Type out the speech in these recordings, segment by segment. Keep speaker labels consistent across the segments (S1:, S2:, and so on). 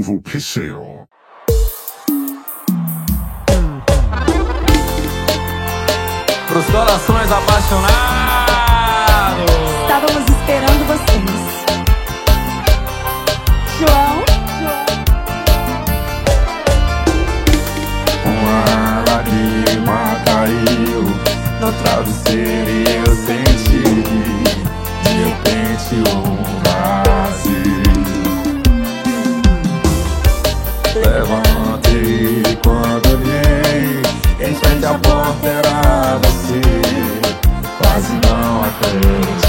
S1: WPCO.
S2: Pros corações apaixonados.
S3: Estávamos esperando vocês. João.
S4: Uma lágrima caiu no travesseiro e eu senti de repente esperava-se, quase não
S5: atende.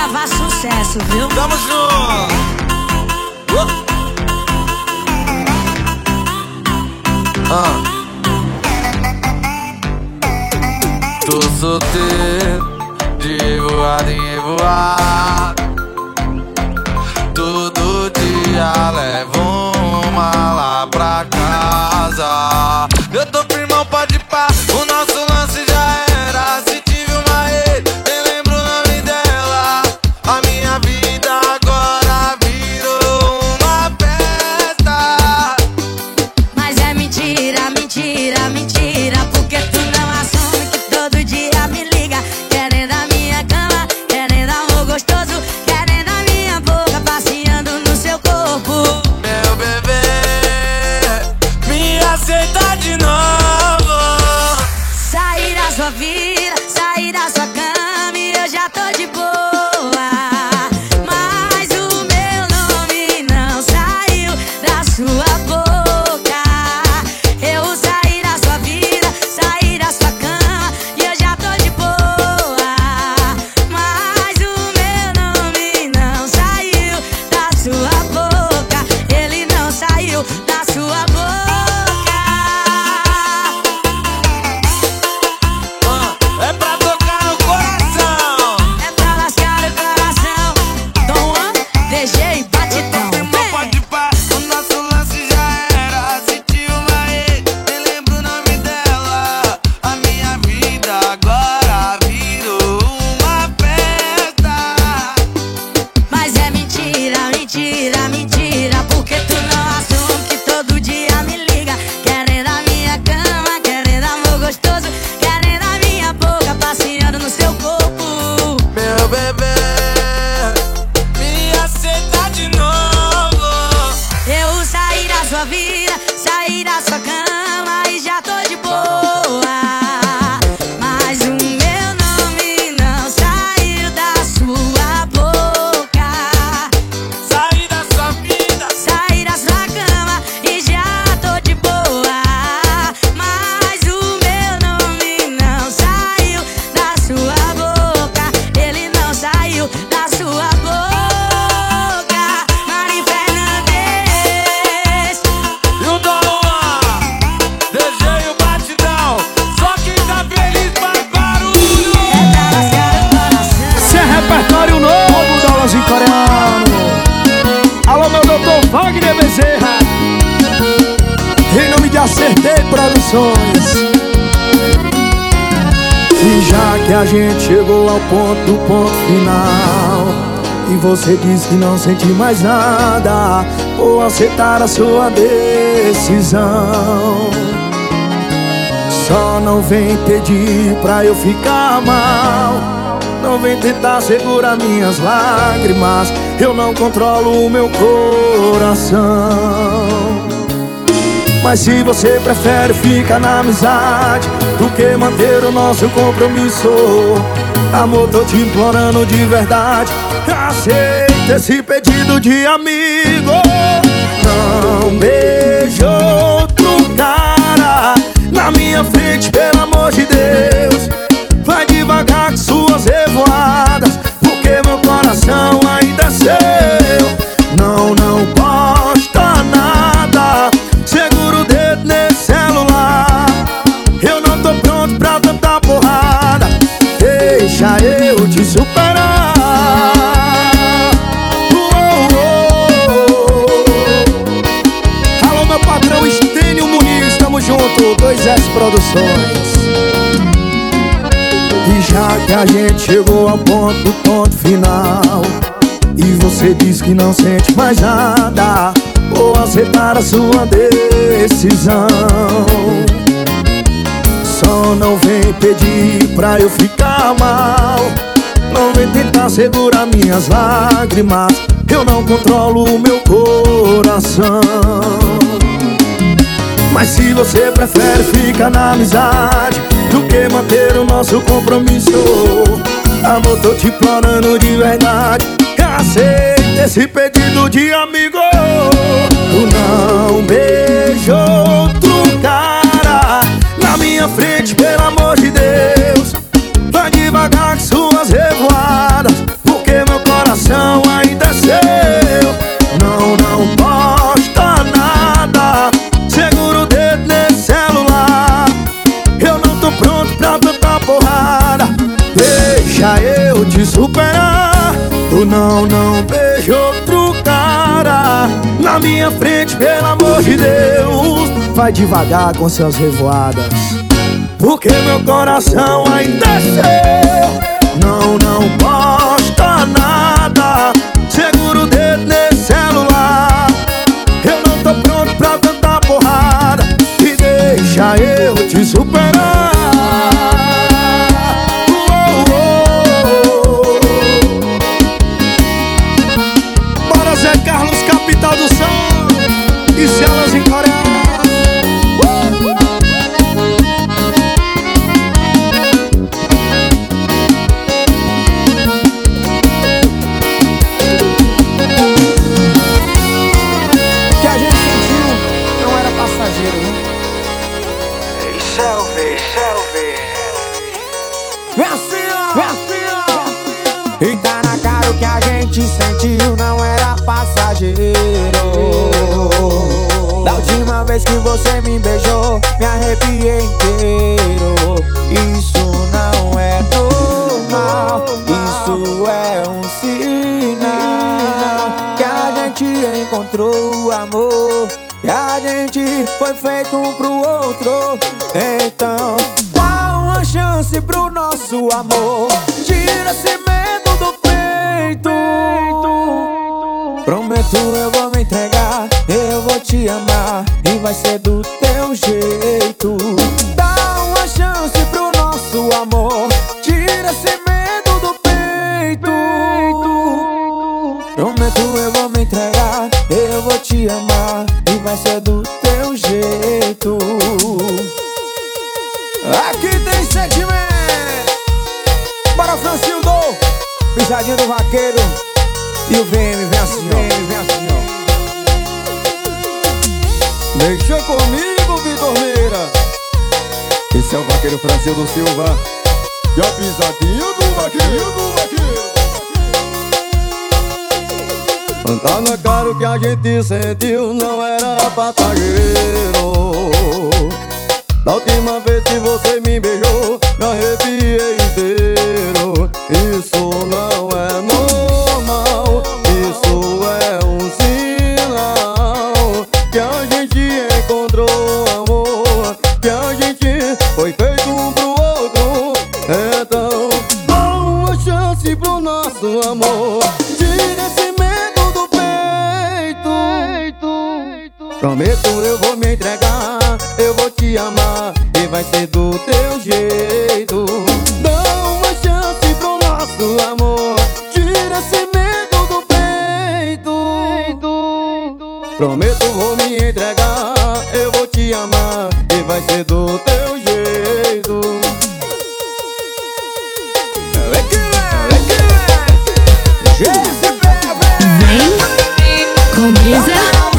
S5: gravar sucesso, viu?
S2: Tamo junto! Uh. Ah. Tô solteiro de voar em voar. Todo dia levo uma lá pra casa.
S6: Produções. E já que a gente chegou ao ponto do ponto final E você diz que não sente mais nada Vou aceitar a sua decisão Só não vem pedir pra eu ficar mal Não vem tentar segurar minhas lágrimas Eu não controlo o meu coração mas se você prefere ficar na amizade Do que manter o nosso compromisso Amor, tô te implorando de verdade. Aceita esse pedido de amigo. Não beije outro cara Na minha frente, pelo amor de Deus. Vai devagar com suas revoadas Porque meu coração ainda é seu Produções. E já que a gente chegou ao ponto do ponto final E você diz que não sente mais nada Vou aceitar a sua decisão. Só não vem pedir pra eu ficar mal. Não vem tentar segurar minhas lágrimas Eu não controlo o meu coração mas se você prefere ficar na amizade Do que manter o nosso compromisso Amor, tô te implorando de verdade. Aceita esse pedido de amigo Tu não beija outro cara Na minha frente, pelo amor de Deus. Vai devagar com suas revoadas Porque meu coração não, não beija outro cara Na minha frente, pelo amor de Deus. Vai devagar com suas revoadas Porque meu coração ainda é seu. Não, não posta Prometo vou me entregar, eu vou te amar e vai ser do teu jeito. Vem
S5: com brisa.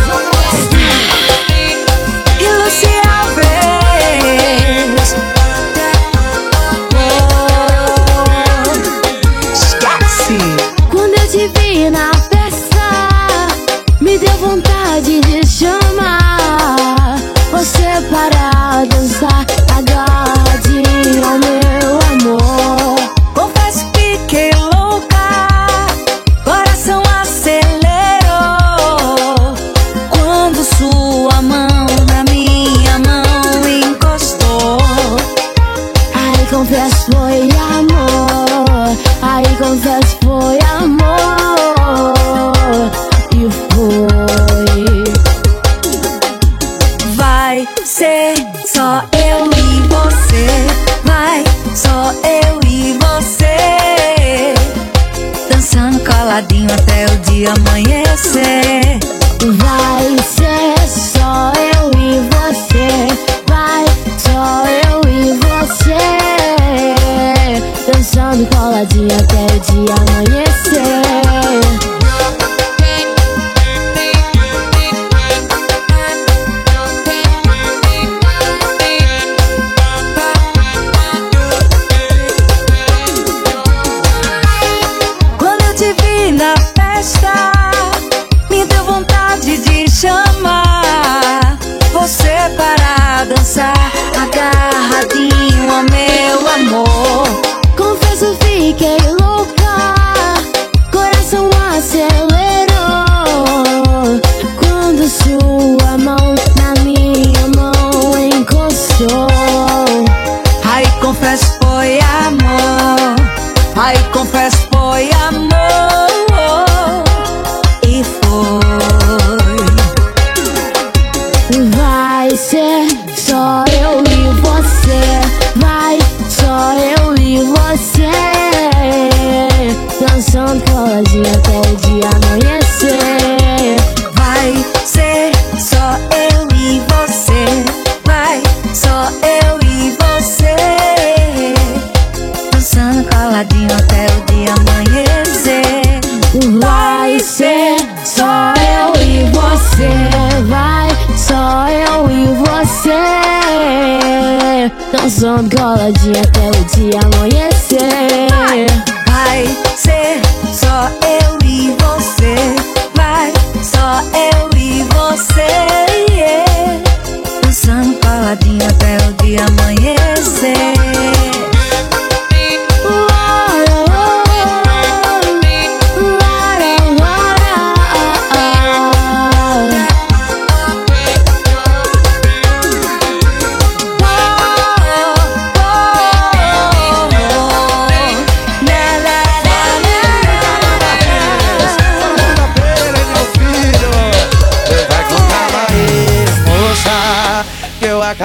S5: dançando coladinha até o dia amanhecer. Vai, vai ser só eu e você. Vai, só eu e você. Yeah. Dançando coladinha até o dia amanhecer.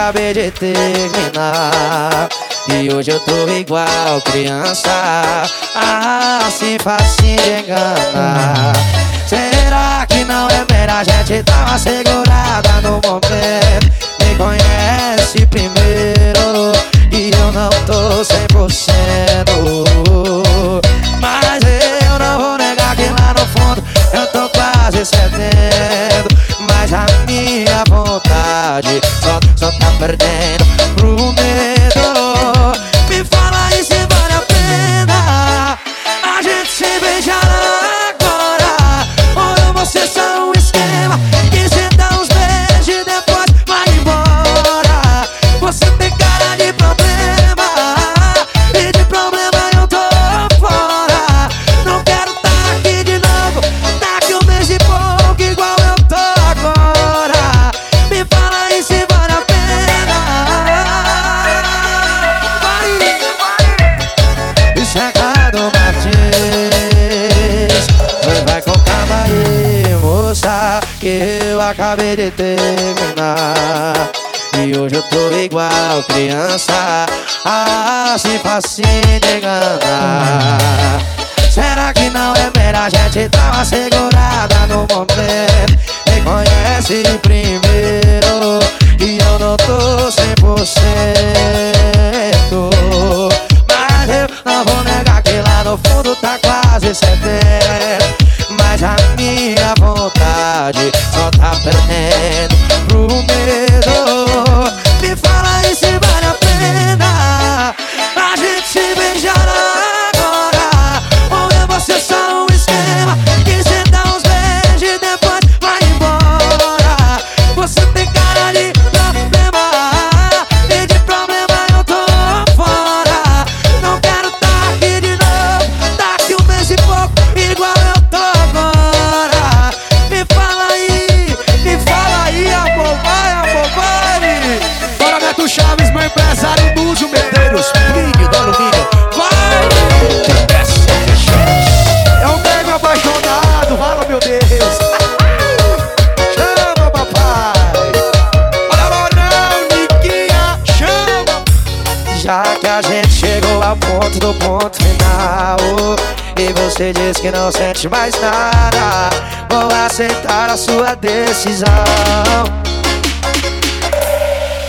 S7: acabei de terminar. E hoje eu tô igual criança, ah, se facinho de enganar. Será que não é melhor a gente tava segurada no momento? Me conhece primeiro e eu não tô 100%. Mas eu não vou negar que lá no fundo eu tô quase cedendo. essa minha vontade Só, só tá perdendo. Pro meu acabei de terminar. E hoje eu tô igual criança facinho de enganar. Será que não é melhor a gente uma segurada no momento. Me conhece primeiro? E eu não tô 100% Mas eu não vou negar que lá no fundo tá quase 70 mas a minha vontade só tá perdendo pro medo. Me fala aí se vale a pena A gente se beijar sente mais nada Vou aceitar a sua decisão.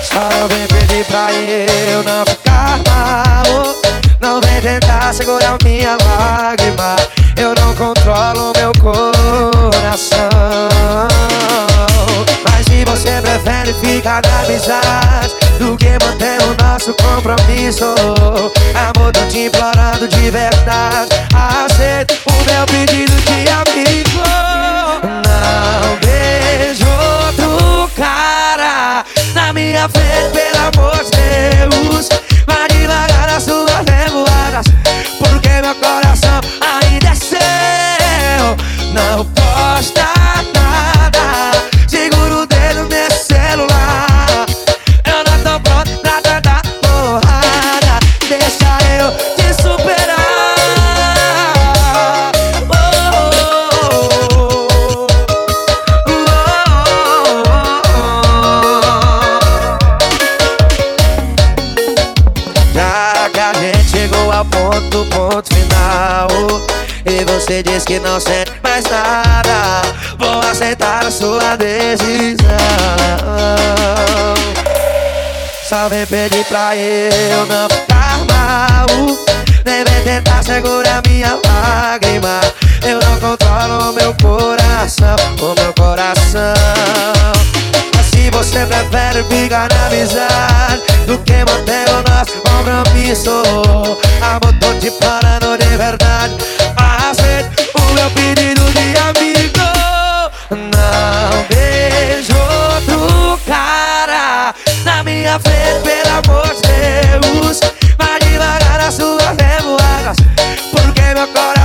S7: Só não vem pedir pra eu não ficar mal Não vem tentar segurar minha lágrima. Eu não controlo meu coração. Mas se você prefere ficar na amizade Do que manter o nosso compromisso. Amor, tô te implorando de verdade. Aceita o meu pedido de amigo. Não vejo outro cara Na minha frente, pelo amor de Deus. Vai devagar nas suas revoadas Porque meu coração ainda é seu. Não posta que não sente mais nada. Vou aceitar a sua decisão Só vem pedir pra eu não ficar mal Nem vem tentar segurar minha lágrima. Eu não controlo meu coração O meu coração Mas se você prefere ficar na amizade Do que manter o nosso compromisso Amor, tô te falando de verdade Aceita o meu pedido de amigo. Não vejo outro cara Na minha frente, pelo amor de Deus. Vai devagar nas suas revoadas Porque meu coração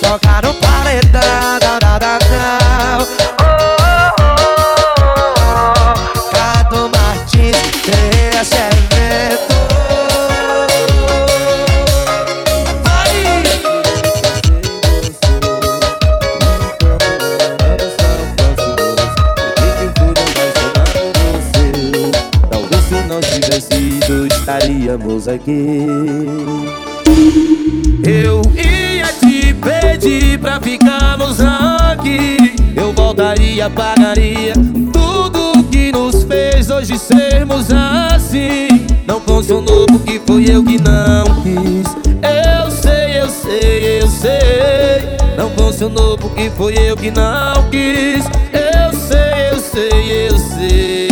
S7: pra tocar no paletão da, da, da, da. Oh, oh, oh, oh. Cado Martins, esse evento
S8: estaríamos aqui. Pra ficarmos aqui. Eu voltaria, pagaria tudo que nos fez hoje sermos assim. Não funcionou porque foi eu que não quis. Eu sei, eu sei, eu sei. Não funcionou porque foi eu que não quis. Eu sei, eu sei, eu sei.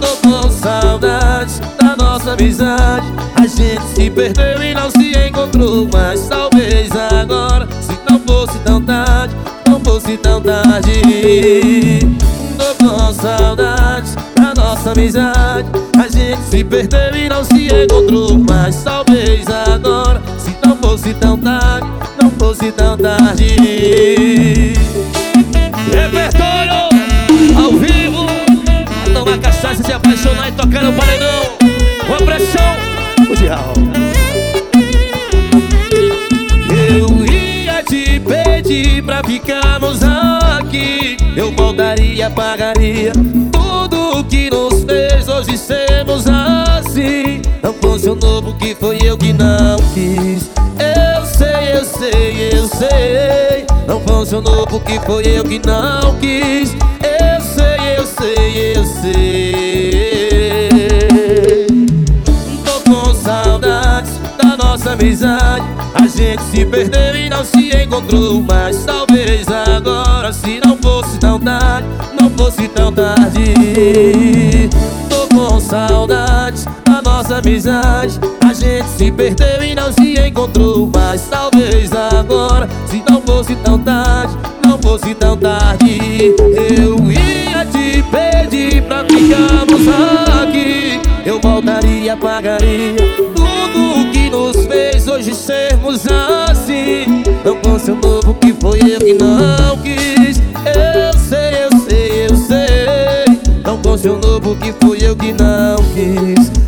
S8: Tô com saudades da nossa amizade. A gente se perdeu e não se encontrou mais. Talvez agora, se não fosse tão tarde, não fosse
S9: tão tarde. Tô com saudades da nossa amizade A gente se perdeu e não se encontrou Mas talvez agora, se não fosse tão tarde Não fosse tão tarde. Repertório ao vivo Tomar cachaça, se apaixonar e tocar no paredão. Com a pressão, o pra ficarmos aqui Eu voltaria, pagaria tudo que nos fez. Hoje sermos assim. Não funcionou porque foi eu que não quis. Eu sei, eu sei, eu sei. Não funcionou porque foi eu que não quis. Eu sei, eu sei, eu sei. Tô com saudades da nossa amizade. A gente se perdeu e não se encontrou Mas talvez agora se não fosse tão tarde Não fosse tão tarde. Tô com saudades da nossa amizade A gente se perdeu e não se encontrou Mas talvez agora se não fosse tão tarde Não fosse tão tarde Eu ia te pedir pra ficarmos aqui. Eu voltaria, pagaria tudo que nos fez hoje sermos assim. Não funcionou porque foi eu que não quis. Eu sei, eu sei, eu sei. Não funcionou porque foi eu que não quis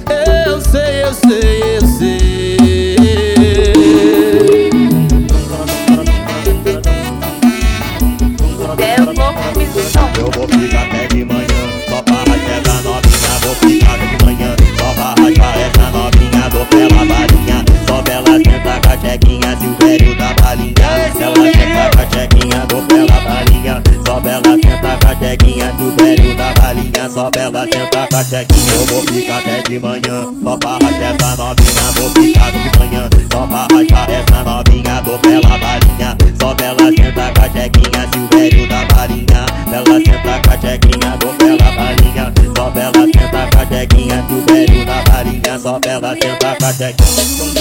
S10: senta com a chequinha Se o velho da balinha Só bela senta com a chequinha Eu vou ficar até de manhã Só pra rachar essa novinha Vou ficar de manhã Só pra rachar essa novinha Dou pela balinha Só bela senta com a chequinha Se o velho da balinha Bela senta com a chequinha Dou pela balinha Só bela senta com a chequinha Se o velho da balinha Só bela senta com a chequinha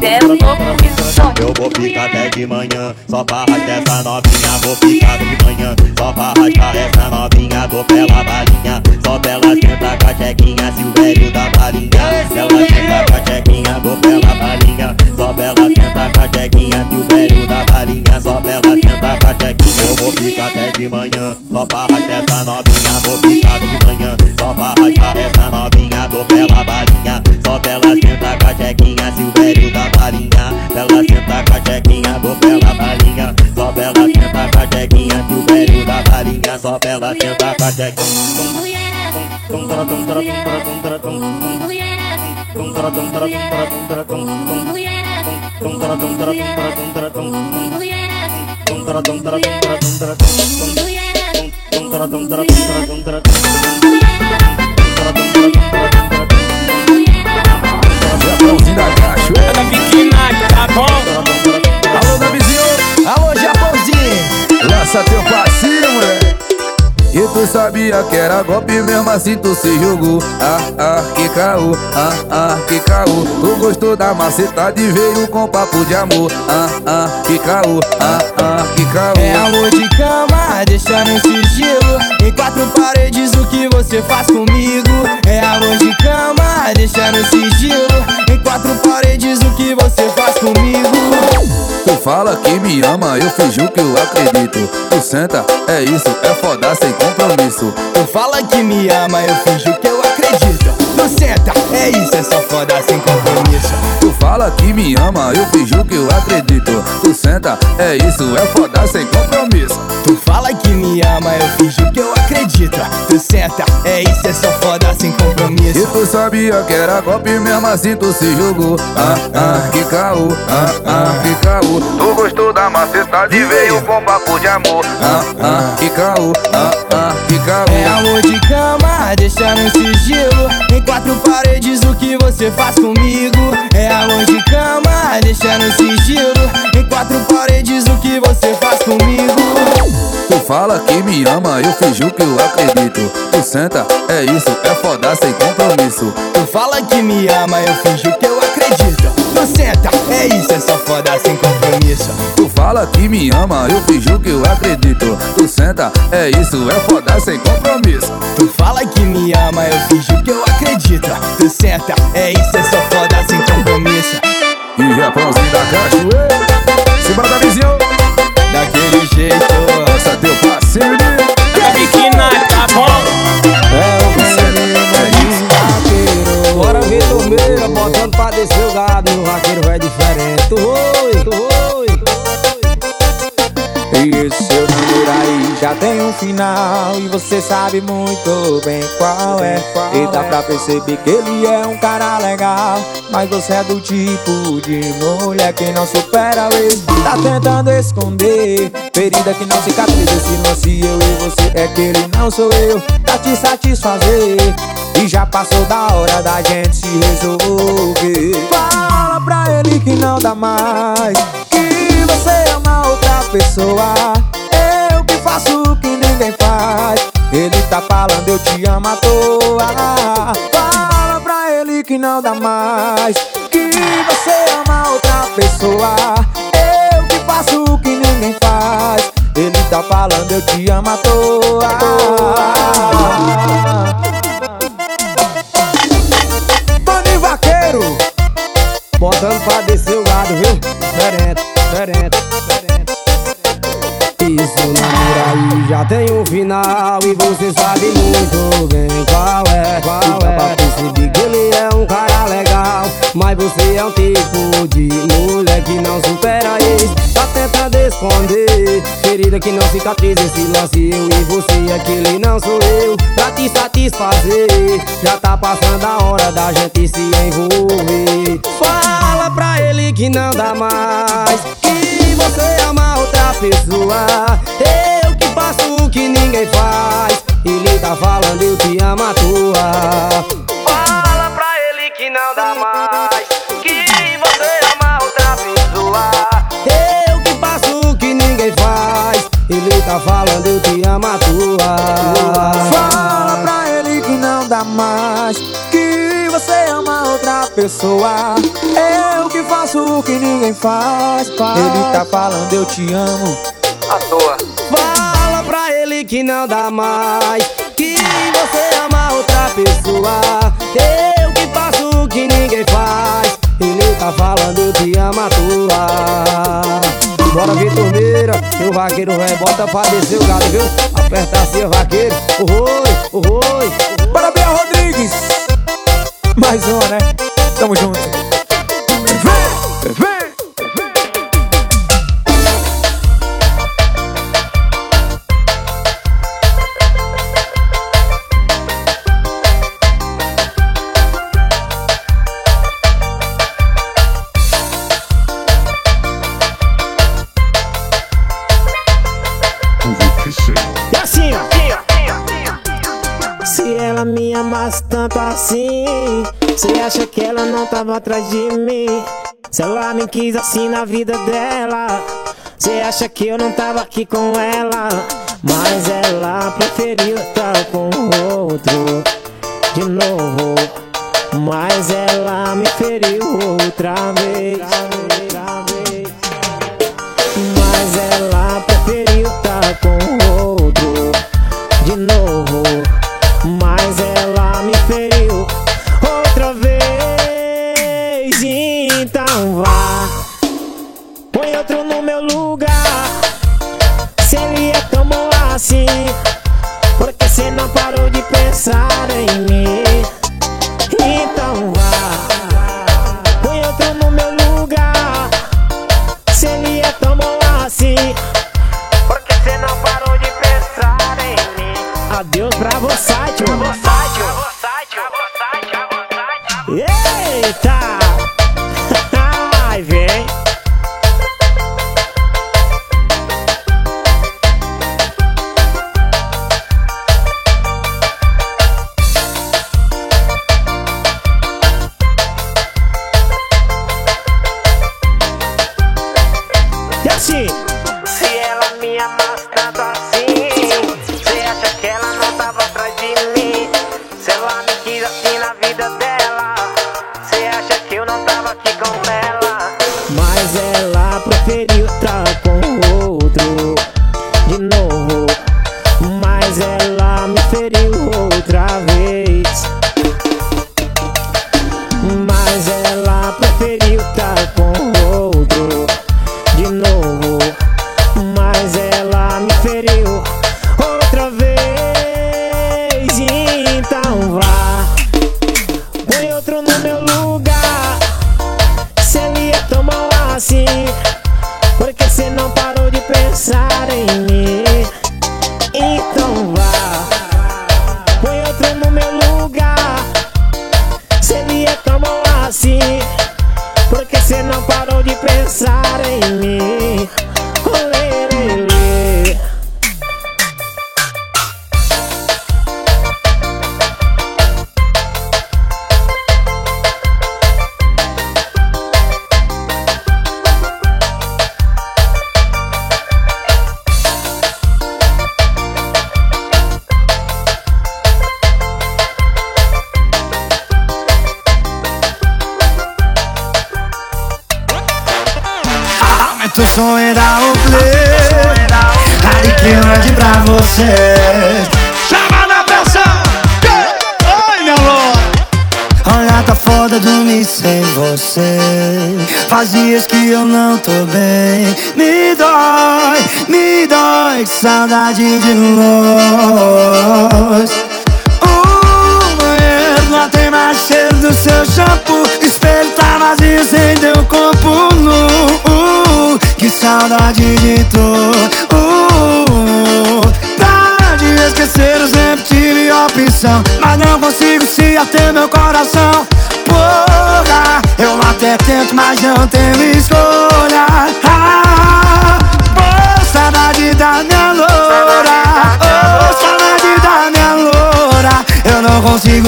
S10: Eu vou ficar até de manhã Só pra rachar essa novinha Vou ficar de manhã Só pra rachar essa novinha Dou pela balinha Só bela senta com a chequinha Se o velho da balinha. Ela senta com a chequinha Dou pela balinha Só bela senta com a chequinha Se o velho da balinha Só bela senta com a chequinha. Eu vou ficar até de manhã Só pra rachar essa novinha Vou ficar de manhã Só pra rachar essa novinha Dou pela balinha Só bela senta com a chequinha Se o velho da balinha Bela senta com a chequinha Dou pela balinha Só bela senta com a chequinha Se o da balinha Só bela senta com a chequinha
S11: Japãozinho da cachoeira
S12: tá bom?
S11: Alô, Davizinho
S12: Alô, Japãozinho!
S11: Lança teu passinho, moleque E tu sabia que era golpe mesmo assim tu se jogou Ah, ah, que caô, ah, ah, que caô. Tu gostou da macetade e veio com papo de amor. Ah, ah, que caô, ah, ah, que caô.
S12: É amor de cama, deixa no sigilo Em quatro paredes o que você faz comigo? É amor de cama, deixa no sigilo Quatro paredes o que você faz comigo?
S11: Tu fala que me ama, eu finjo que eu acredito. Tu senta, é isso, é foda sem compromisso.
S12: Tu fala que me ama, eu finjo que eu acredito Tu senta, é isso, é só foda sem compromisso.
S11: Tu fala que me ama, eu finjo que eu acredito. Tu senta, é isso, é foda sem compromisso.
S12: Tu fala que me ama, eu finjo que eu acredito. Tu senta, é isso, é só foda sem
S11: E
S12: compromisso
S11: tu sabia que era golpe mesmo assim tu se jogou Ah, ah, que caô, ah, ah, que caô. Tu gostou da macetade e veio com papo de amor. Ah, ah, que caô, ah, ah, que caô.
S12: É amor de cama, deixa no sigilo. Em quatro paredes o que você faz comigo É amor de cama, deixa no sigilo Em quatro paredes o que você faz comigo
S11: Tu fala que me ama, eu finjo que eu acredito. Tu senta, é isso, é foda sem compromisso.
S12: Tu fala que me ama, eu finjo que eu acredito. Tu senta, é isso, é só foda sem compromisso.
S11: Tu fala que me ama, eu finjo que eu acredito. Tu senta, é isso, é foda sem compromisso.
S12: Tu fala que me ama, eu finjo que eu acredito. Tu senta, é isso, é só foda sem compromisso.
S11: E Japãozinho da cachoeira, simbora da vizinho,
S12: Daquele jeito.
S11: essa é teu parceiro.
S13: tá bom?
S14: Descer o gado No vaqueiro vai diferente. Tu oi, oi. E esse já tem um final E você sabe muito bem qual é. E dá pra perceber que ele é um cara legal Mas você é do tipo de mulher que não supera o ex Tá tentando esconder Ferida que não cicatriza Esse lance. Eu e você é que ele não sou eu Pra te satisfazer. E já passou da hora da gente se resolver. Fala pra ele que não dá mais Que você ama outra pessoa faço o que ninguém faz. Ele tá falando eu te amo à toa. Fala pra ele que não dá mais. Que você ama outra pessoa. Eu que faço o que ninguém faz. Ele tá falando eu te amo à toa. Tony Vaqueiro. Botando pra descer o gado, viu? Diferente, diferente, diferente aí já tem um final E você sabe muito bem qual é. Qual é pra perceber que ele é um cara legal Mas você é um tipo de mulher que não supera isso Tá tentando esconder Ferida que não cicatriza Esse lance eu e você Aquele não sou eu. Pra te satisfazer Já tá passando a hora da gente se envolver. Fala pra ele que não dá mais Que você ama outra pessoa. Que faço o que ninguém faz. Ele tá falando eu te amo à toa. Fala pra ele que não dá mais. Que você ama outra pessoa. Eu que faço o que ninguém faz. Ele tá falando eu te amo à toa. Fala pra ele que não dá mais. Que você ama outra pessoa. Eu que faço o que ninguém faz. Ele tá falando eu te amo.
S15: À toa.
S14: Que não dá mais. Que você ama outra pessoa. Eu que faço o que ninguém faz. Ele tá falando amo à toa Bora ver torneira, seu vaqueiro vai bota pra descer o gado, viu? Aperta assim, vaqueiro, oi, oi Bora ver Rodrigues. Mais uma, né? Tamo junto
S13: me amasse tanto assim, você acha que ela não tava atrás de mim? Se ela me quis assim na vida dela, você acha que eu não tava aqui com ela? Mas ela preferiu estar com outro de novo. Mas ela me feriu outra vez. Eita!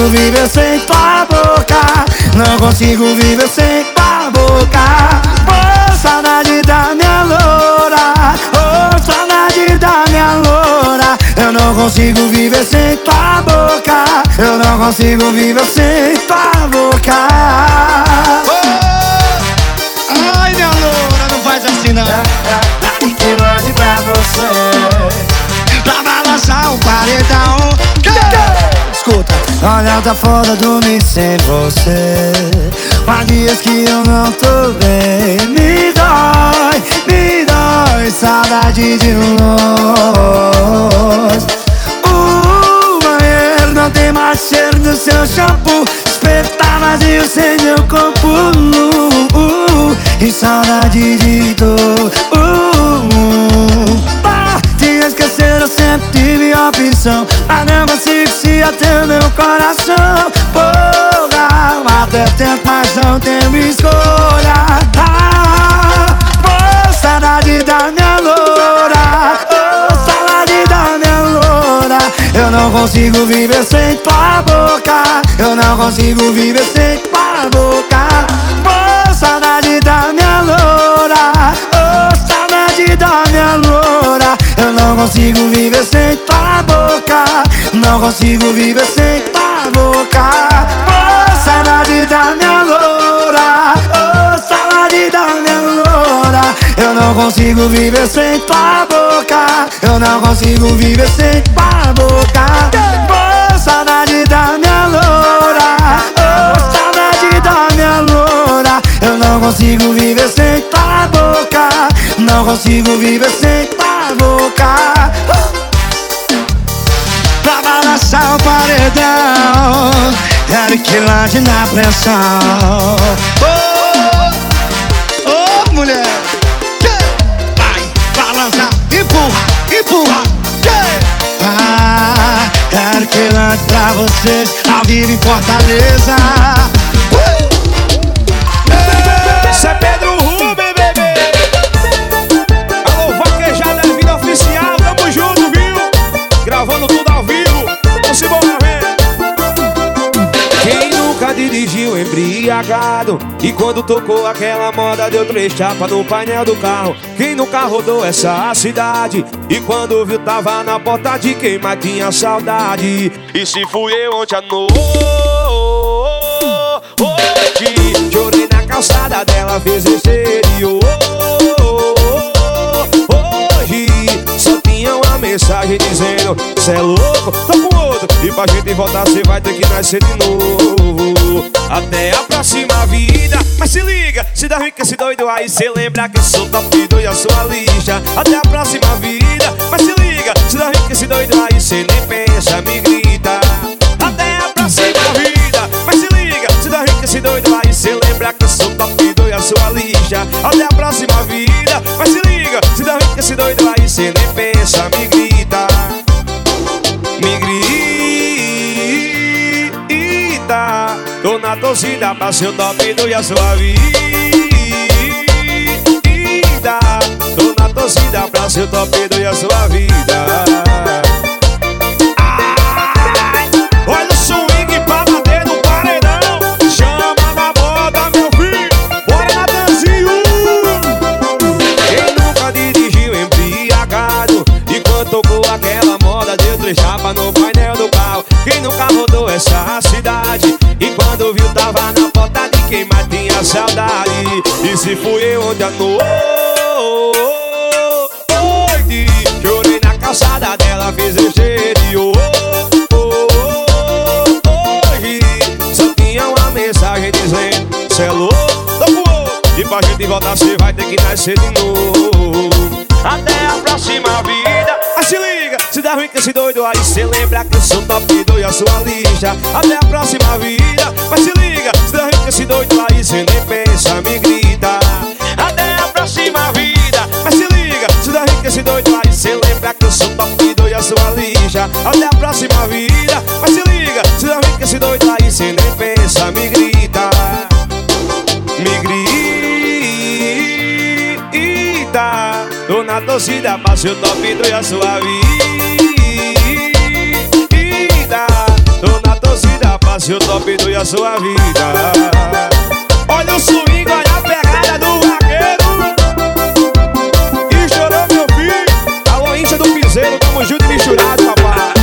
S8: Consigo viver sem tua boca. Não consigo viver sem tua boca. Oh, saudade da minha loura. Oh, saudade da minha loura. Eu não consigo viver sem tua boca. Eu não consigo viver sem tua boca. Ai, minha loura, não faz assim não. Que mande pra você. Pra balançar o paredão Escuta, olha, tá foda dormir sem você. Há dias que eu não tô bem. Me dói, me dói Saudade de nós O banheiro não tem mais cheiro do seu shampoo. Tá vazio sem meu corpo nu E saudade de dor uh, Pra te esquecer sempre tive opção. Mas não consigo se ater meu coração. Porra, até tento mas não tenho escolha. Ah, saudade da minha loura. Oh, saudade da minha loura. Eu não consigo viver sem tua boca. Eu não consigo viver sem tua boca. Oh, saudade da minha loura. Oh, saudade da minha loura não consigo viver sem tua boca. Não consigo viver sem tua boca. Oh, saudade da minha loura. Oh, saudade da minha loura. Eu não consigo viver sem tua boca. Eu não consigo viver sem tua boca. Oh, saudade da minha loura. Oh, saudade da minha loura. Eu não consigo viver sem tua boca. Não consigo viver sem tua boca. Pra balançar o paredão Eric Lade na pressão. Ô, ô, mulher! Vai, balança, empurra, empurra. Ah, Eric Lade pra vocês Ao vivo em Fortaleza
S16: dirigiu embriagado. E quando tocou aquela moda deu três chapas no painel do carro. Quem nunca rodou essa cidade? E quando viu tava na porta de quem mais tinha saudade. E se fui eu ontem à noite Chorei na calçada dela, fez exterior mensagem dizendo Cê é louco, tô com outro. E pra gente voltar cê vai ter que nascer de novo. Até a próxima vida. Mas se liga, se dá com esse doido aí Cê lembra que sou top e a sua lixa. Até a próxima vida. Mas se liga, se dá com esse doido aí Cê nem pensa, me grita. Até a próxima vida. Mas se liga, se dá com esse doido aí Cê lembra que sou top e a sua lixa. Até a próxima vida esse doido aí Cê nem pensa, me grita. Me grita. Tô na torcida pra ser o top do e a sua vida. Tô na torcida pra ser o top do e a sua vida essa cidade E quando viu tava na porta de quem mais tinha saudade E se fui eu ontem à noite Chorei na calçada dela, fiz encher de uma mensagem dizendo Cê é louco, E pra gente voltar cê vai ter que nascer de novo Até a próxima se dá ruim com esse doido aí Cê lembra que eu sou top e a sua lixa Até a próxima vida. Mas se liga, se dá ruim esse doido aí Cê nem pensa, me grita. Até a próxima vida. Mas se liga, se dá ruim esse doido aí Cê lembra que eu sou top e a sua lixa Até a próxima vida. Mas se liga, se dá ruim esse doido aí Cê nem pensa, me grita. Me grita. Tô na torcida pra ser o top e a sua vida ser o top e a sua vida Olha o swing, olha a pegada do vaqueiro E chorou meu filho Alô, incha do piseiro, tamo junto e misturado, papai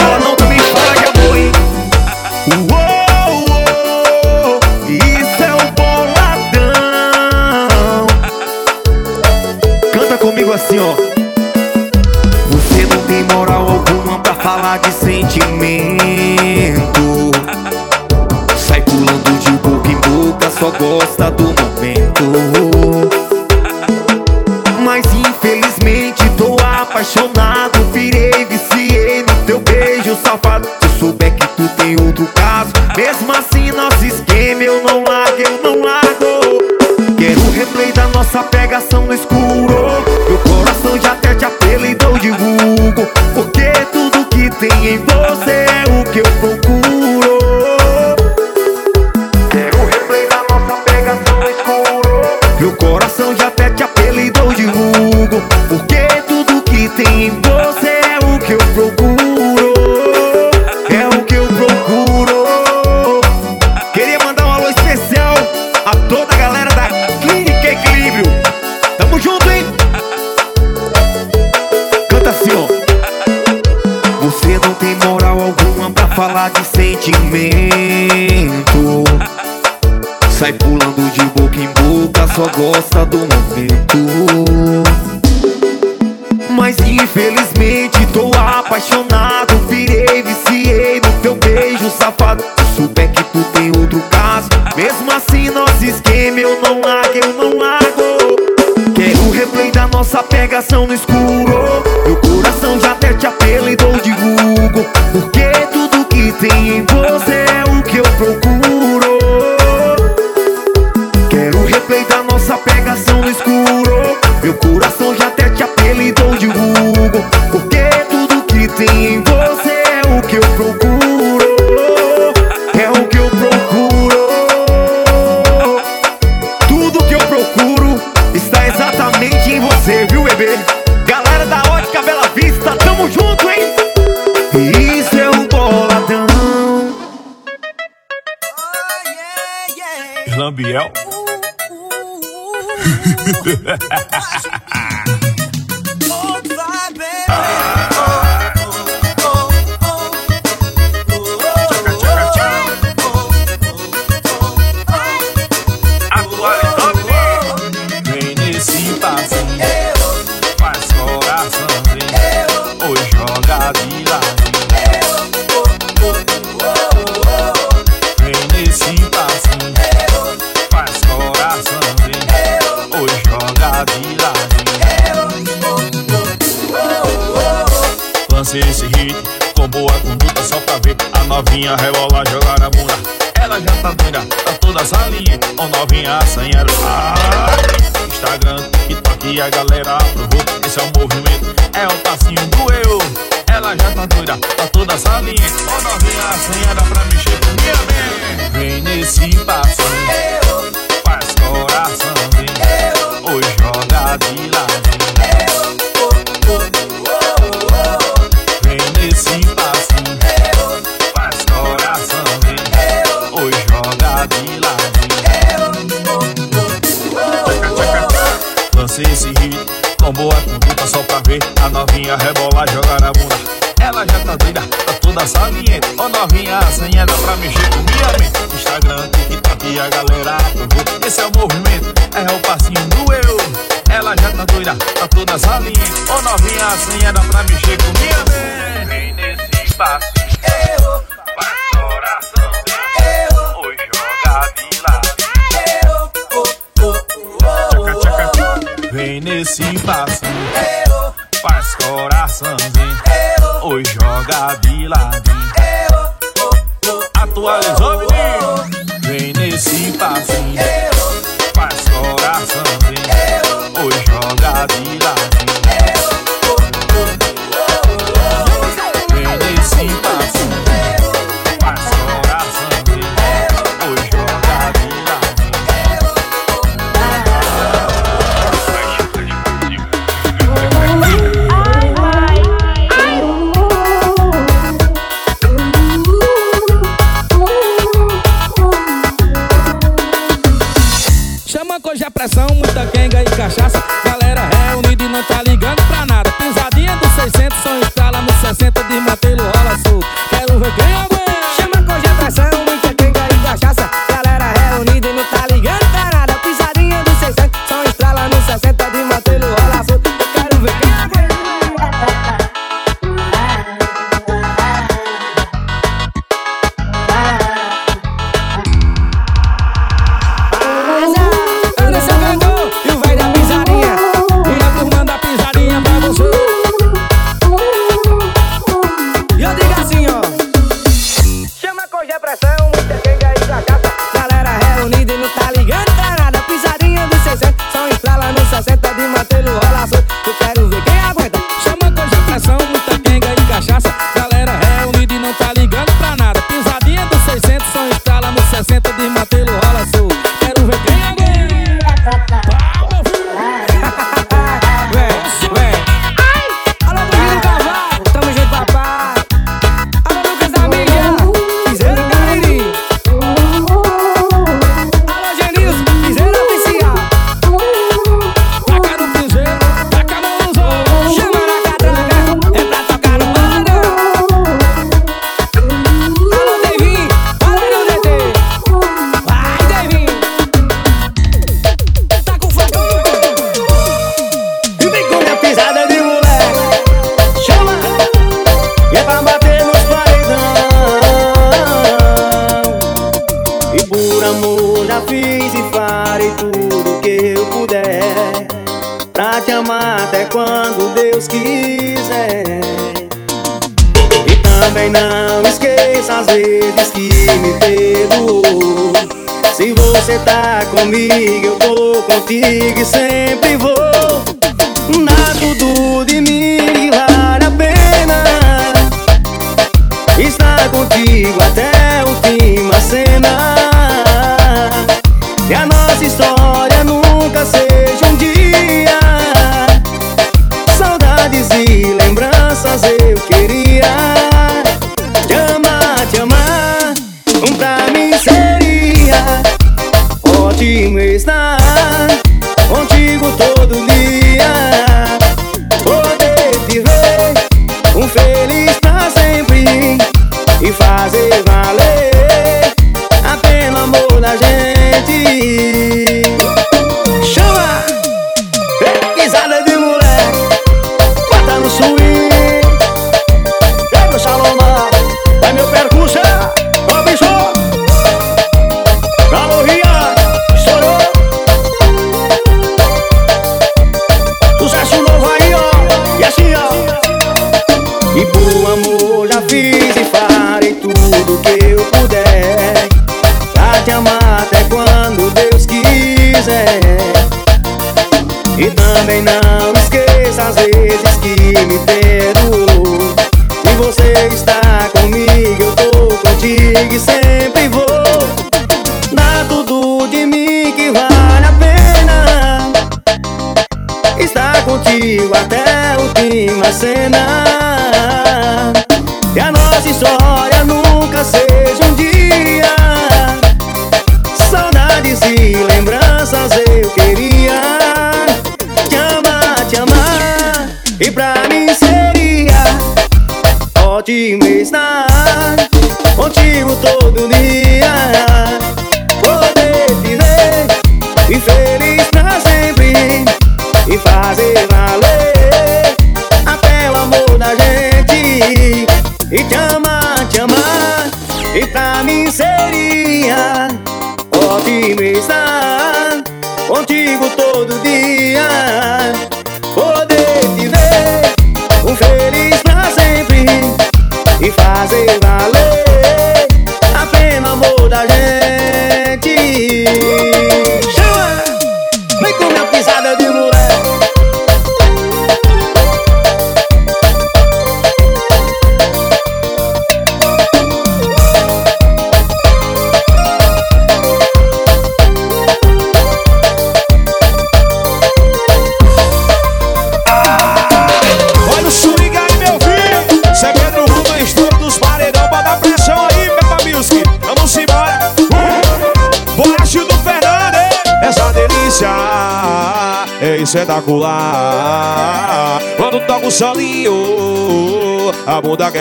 S17: Ela não me fala de amor, hein? Uou, uou, isso é um boladão. Canta comigo assim, ó. Gosta do.
S18: bola, jogar a bunda. Ela já tá doida, tá toda salinha, ó novinha assanhada. Ai, Instagram, TikTok e a galera aprovou. Esse é o movimento, é o passinho do eu. Ela já tá doida, tá toda salinha, ó novinha assanhada pra mexer com minha mente. Vem nesse passinho, faz coração, vem. Hoje joga de lado. ver a novinha rebolar, jogar a bunda. Ela já tá doida, tá toda saliente. Ó oh, novinha assanhada pra mexer com minha mente. Instagram, TikTok e a galera. Esse é o movimento, é o passinho do eu. Ela já tá doida, tá toda saliente. Ó oh, novinha assanhada pra mexer com minha mente. Vem nesse espaço, eu, faz coração, eu, ou joga de lado. Vem nesse passo coraçãozinho. Oi, joga de ladinho. Atualizou, menino? Vem nesse passinho. Faz coraçãozinho. Oi, joga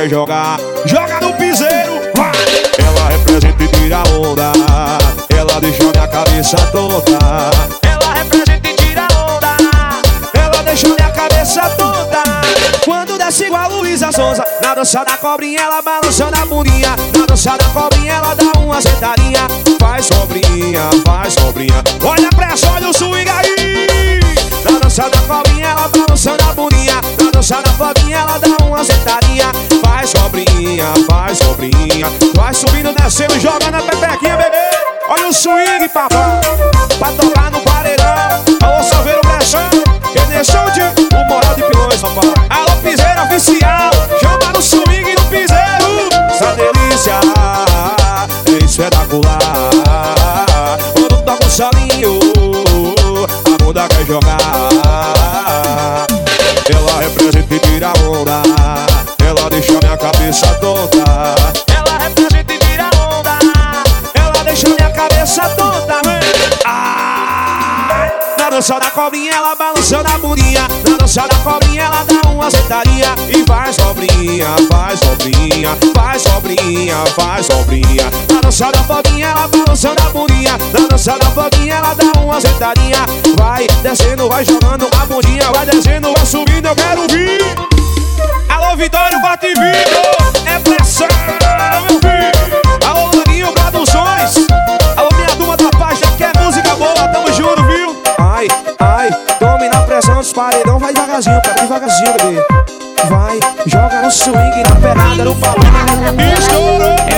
S18: joga
S16: Vai subindo, descendo, joga na pepequinha, bebê. Olha o swing, papai. Pra tocar. dançar a cobrinha, ela dá uma sentadinha E vai sobrinha, vai sobrinha, vai sobrinha, vai sobrinha. Na dança da foguinha, ela tá vai da a bundinha. Na dança da foguinha, ela dá uma sentadinha. Vai descendo, vai jogando a bundinha Vai descendo, vai subindo, eu quero vir. Alô Vitória, bate vindo, é pressão. devagarzinho, pra devagarzinho, bebê. Vai, joga no swing, na perada, no palco. Estourou!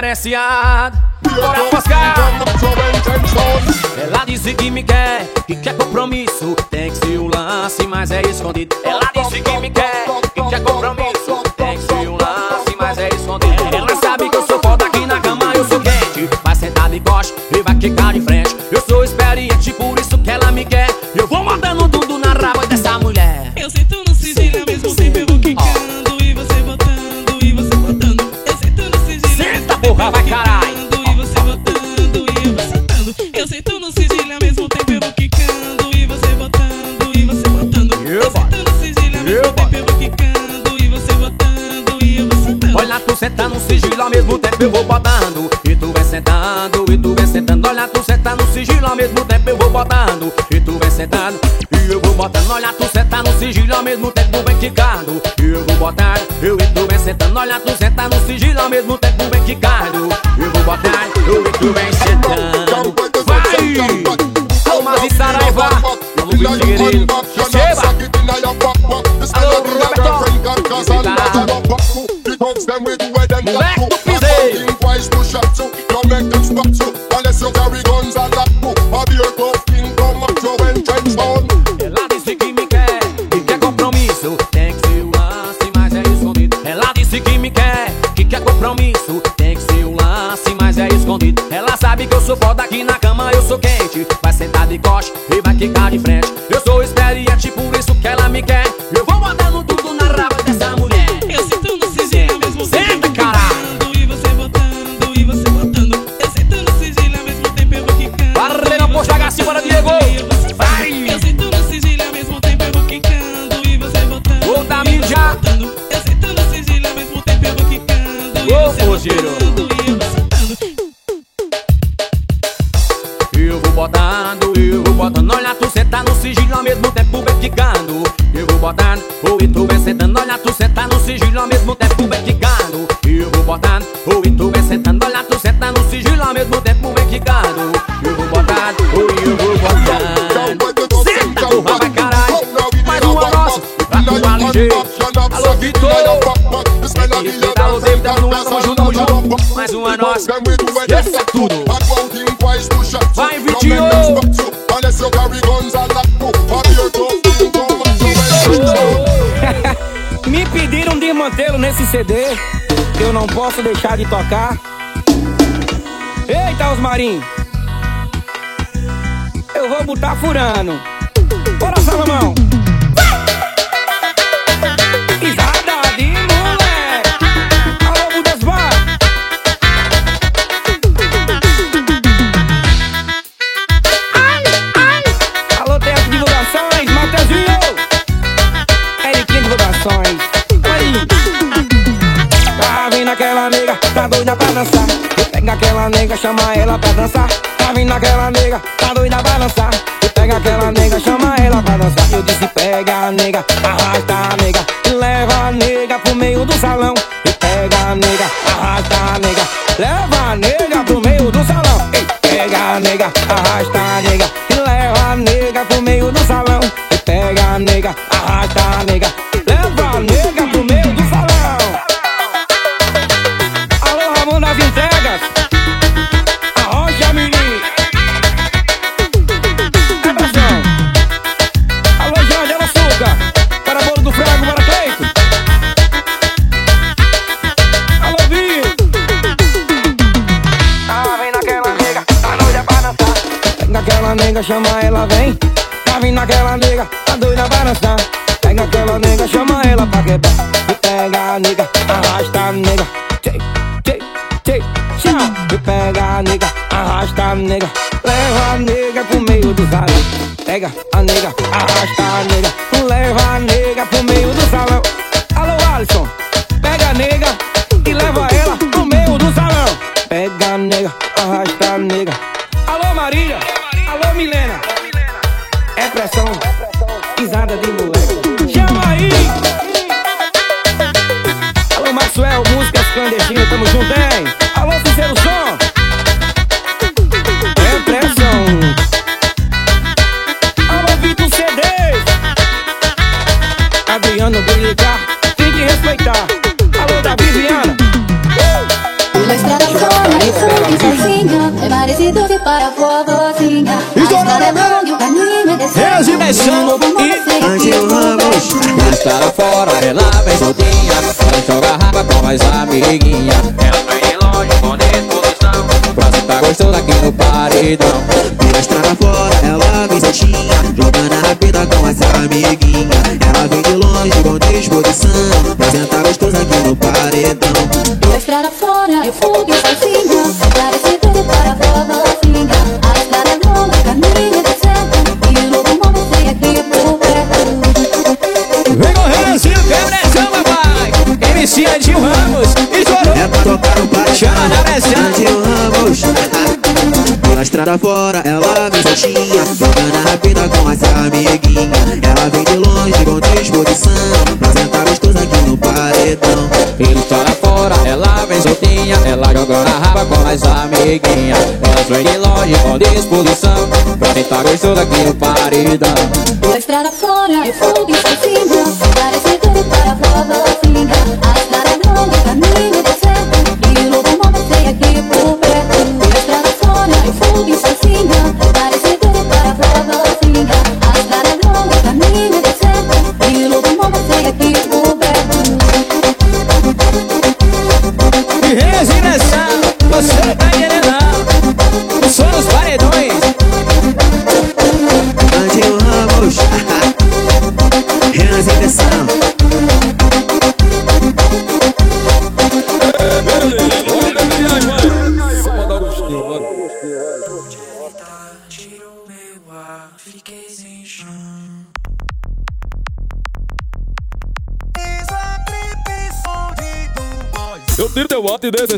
S9: diferenciada Bora pascar. Ela disse que me quer, que quer compromisso. Tem que ser um lance, mas é escondido. Ela disse que me quer.
S19: es CD eu não posso deixar de tocar. Eita, Osmarim! Eu vou botar furando. Bora, Salomão! Pega aquela nega, chama ela pra dançar. Tá vindo aquela nega, tá doida pra dançar. Tu pega aquela nega, chama ela pra dançar. Eu disse: pega a nega, arrasta a nega. Leva a nega pro meio do salão. E pega a nega, arrasta a nega. Leva a nega pro meio do salão. E pega a nega, arrasta nega, leva a nega pro meio do salão. Pega a nega, arrasta a nega,
S20: estrada fora,
S10: ela vem soltinha. Ela joga raba com as amiguinhas. Ela vem de longe com disposição. Pra sentar gostoso aqui no paredão. E na estrada fora, ela vem soltinha. Jogando rápida com as amiguinhas. Ela vem de longe com disposição. Pra sentar gostoso aqui no paredão.
S20: Uma estrada fora, eu fui sozinha É parecido que para a
S10: jogando a raba com as amiguinhas. Ela vem de longe com disposição Pra sentar gostoso aqui no paredão
S20: Uma estrada fora, eu fui sozinha É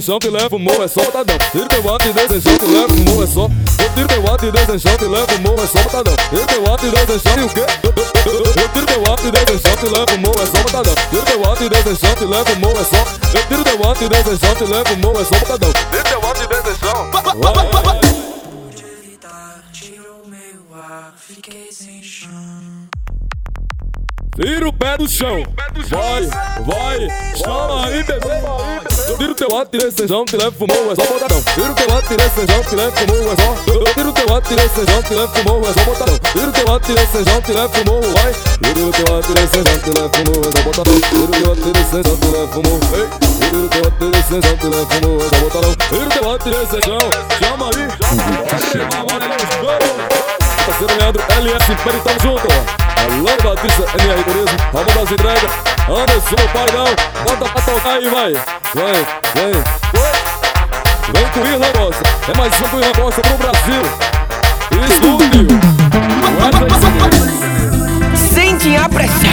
S21: desenchão, te levo morro, é só botadão. Tiro teu ato e desenchão, te levo morro, é só. Eu tiro teu ato e desenchão, te levo morro, é só botadão. Tiro teu ato e desenchão, e o quê? Eu tiro teu ato e desenchão, te levo morro, é só botadão. Tiro teu ato e desenchão, te levo morro, é só. Eu tiro teu ato e desenchão, te levo morro, é só botadão. Tiro teu ato e desenchão. Vai. Tira o pé do chão, vai, vai, chama aí, bebê. Tiro teu ato, tirei sejão, te levo fumou, é só botadão. Tiro teu ato, tirei sejão, te levo fumou, é só. Tiro teu ato, tirei sejão, te levo fumou, é só botadão. Tiro teu ato, tirei sejão, te levo fumou, vai. Tiro teu ato, tirei sejão, te levo fumou, é só botadão. Tiro teu ato, tirei sejão, te levo fumou, ei. Tiro teu ato, tirei sejão, te levo fumou, é só botadão. Tiro teu ato, tirei sejão, chama aí. Parceiro Leandro, LS, Peritão junto. Alô, Batista, NR Turismo, Ramon das Entregas, Anderson, o Paidão, bota pra tocar aí, vai. Vem, vem, Oi. vem com Irla Costa, é mais um com Irla Costa pro Brasil. Estúdio.
S22: Sente a pressão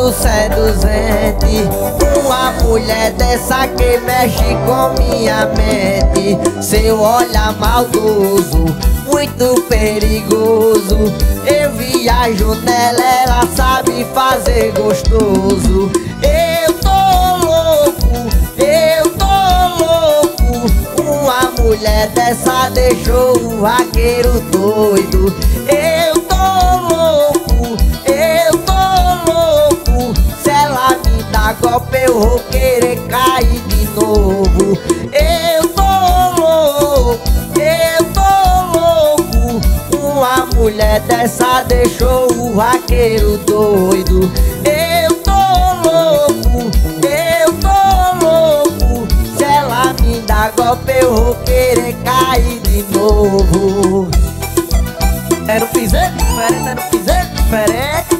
S23: muito seduzente. Uma mulher dessa que mexe com minha mente. Seu olhar maldoso, muito perigoso. Eu viajo nela, ela sabe fazer gostoso. Eu tô louco, eu tô louco. Uma mulher dessa deixou o vaqueiro doido. Eu golpe, eu vou querer cair de novo. Eu tô louco, eu tô louco. Uma mulher dessa deixou o vaqueiro doido. Eu tô louco, eu tô louco. Se ela me dá golpe, eu vou querer cair de novo. Era um piseiro diferente, era um piseiro diferente.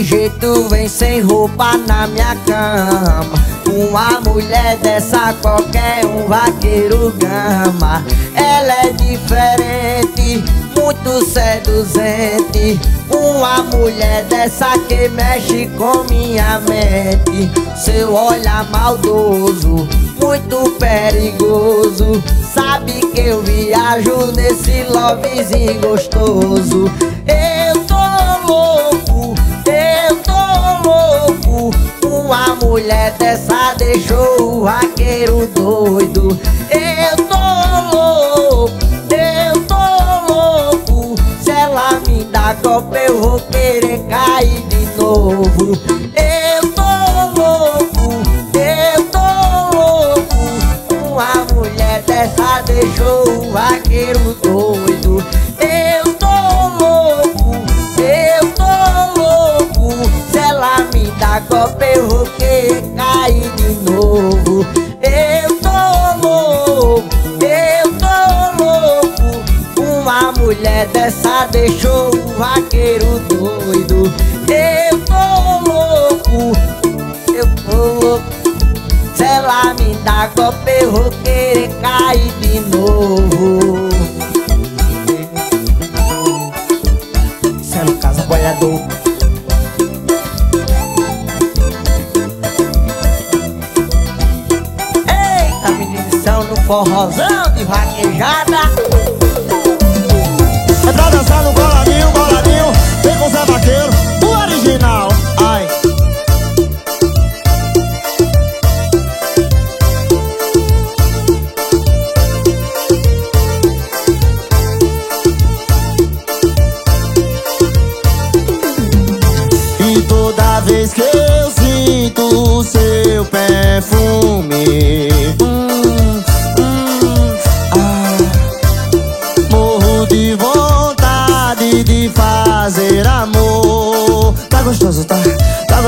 S23: De jeito, vem sem roupa na minha cama. Uma mulher dessa, qualquer um vaqueiro gama. Ela é diferente, muito seduzente. Uma mulher dessa que mexe com minha mente. Seu olhar maldoso, muito perigoso. Sabe que eu viajo nesse lovezinho gostoso. Mulher dessa deixou o vaqueiro doido. Eu tô louco, eu tô louco. Se ela me dá golpe, eu vou querer cair de novo. Eu tô louco, eu tô louco. Uma mulher dessa deixou o vaqueiro doido. Mulher dessa deixou o vaqueiro doido. Eu tô louco, eu tô louco. Se ela me dá golpe, eu vou querer cair de novo. Sendo casa boiador. Eita, meninos são no forrozão de vaquejada.
S8: Dançar no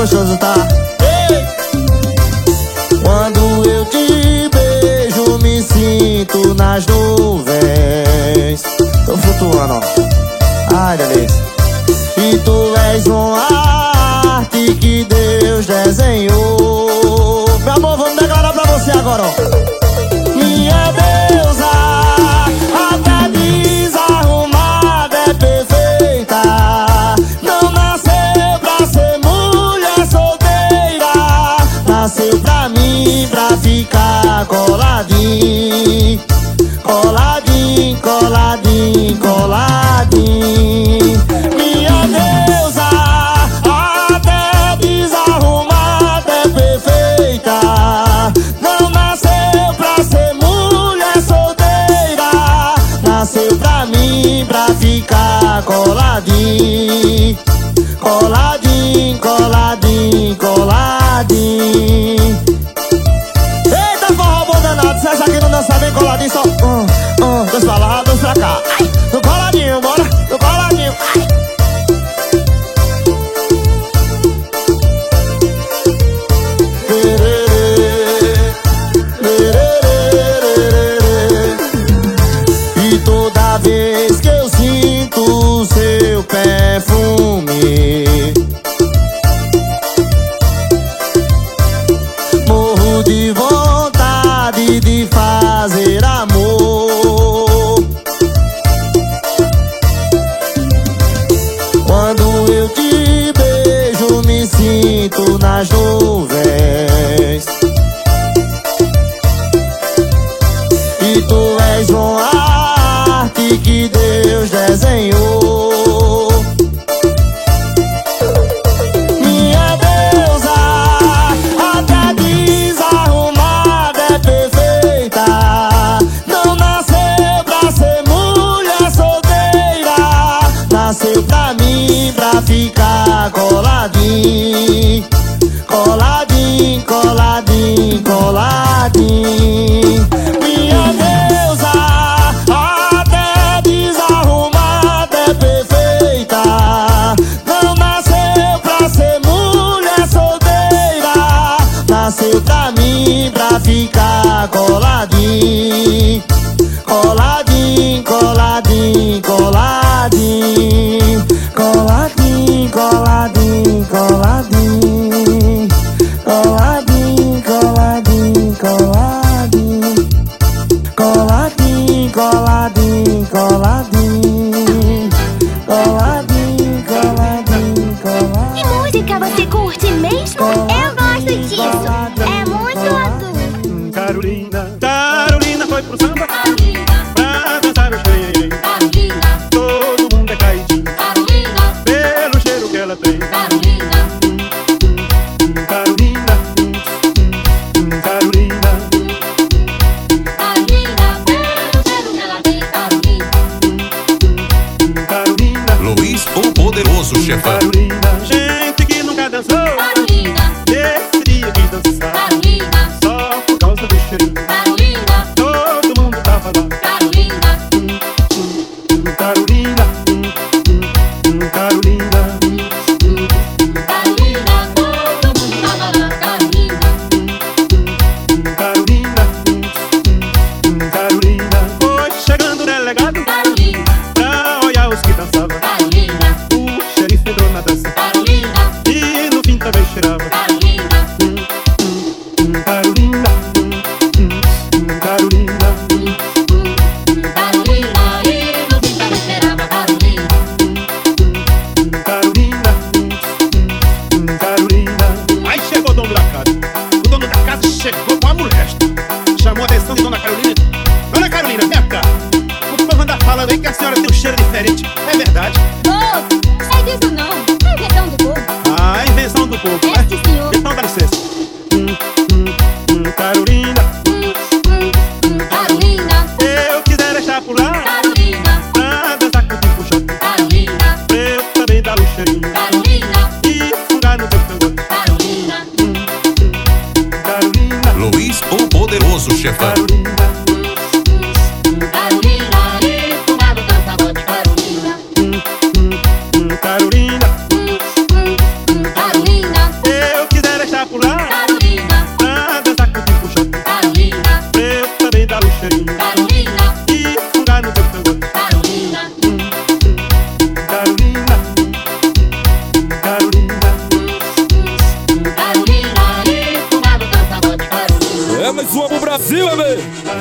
S8: gostoso, tá? Quando eu te beijo me sinto nas nuvens. Tô flutuando, Ai, delícia E tu és uma arte que Deus desenhou. Meu amor, vamos declarar pra você agora, ó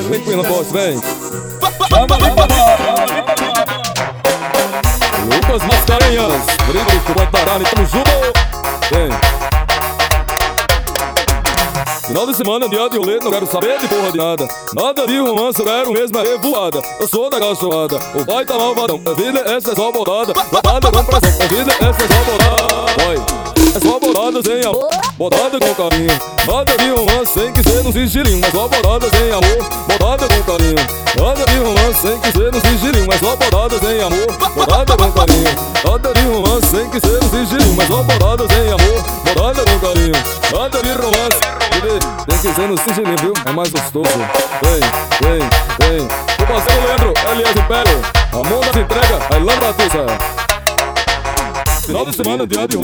S16: Vem com o
S21: boss, vem. Lucas Mascarenhas, Brinco, Cubai Barani, tamo junto. Vem. Final de semana, dia de rolê, não quero saber de porra de nada. Nada de romance, eu quero mesmo é revoada. Eu sou da cachorrada, o pai tá malvadão. A vida é essa é só bodada. Batada com é pressão, a vida é essa é só bodada. Vai só bolada sem amor Bolada com carinho Nada de romance sem que ser nos sigilinho Mas só bolada sem amor Bolada com carinho Nada de romance sem que ser nos sigilinho Mas só bolada sem amor Bolada com carinho Nada de romance sem que ser nos sigilinho Mas só bolada sem amor Bolada com carinho Nada de romance tem que ser nos sigilinho, viu? É mais gostoso Vem, vem, vem O parceiro Leandro, Elias Império A mão das entrega, a Ilana Batista Final de semana, dia de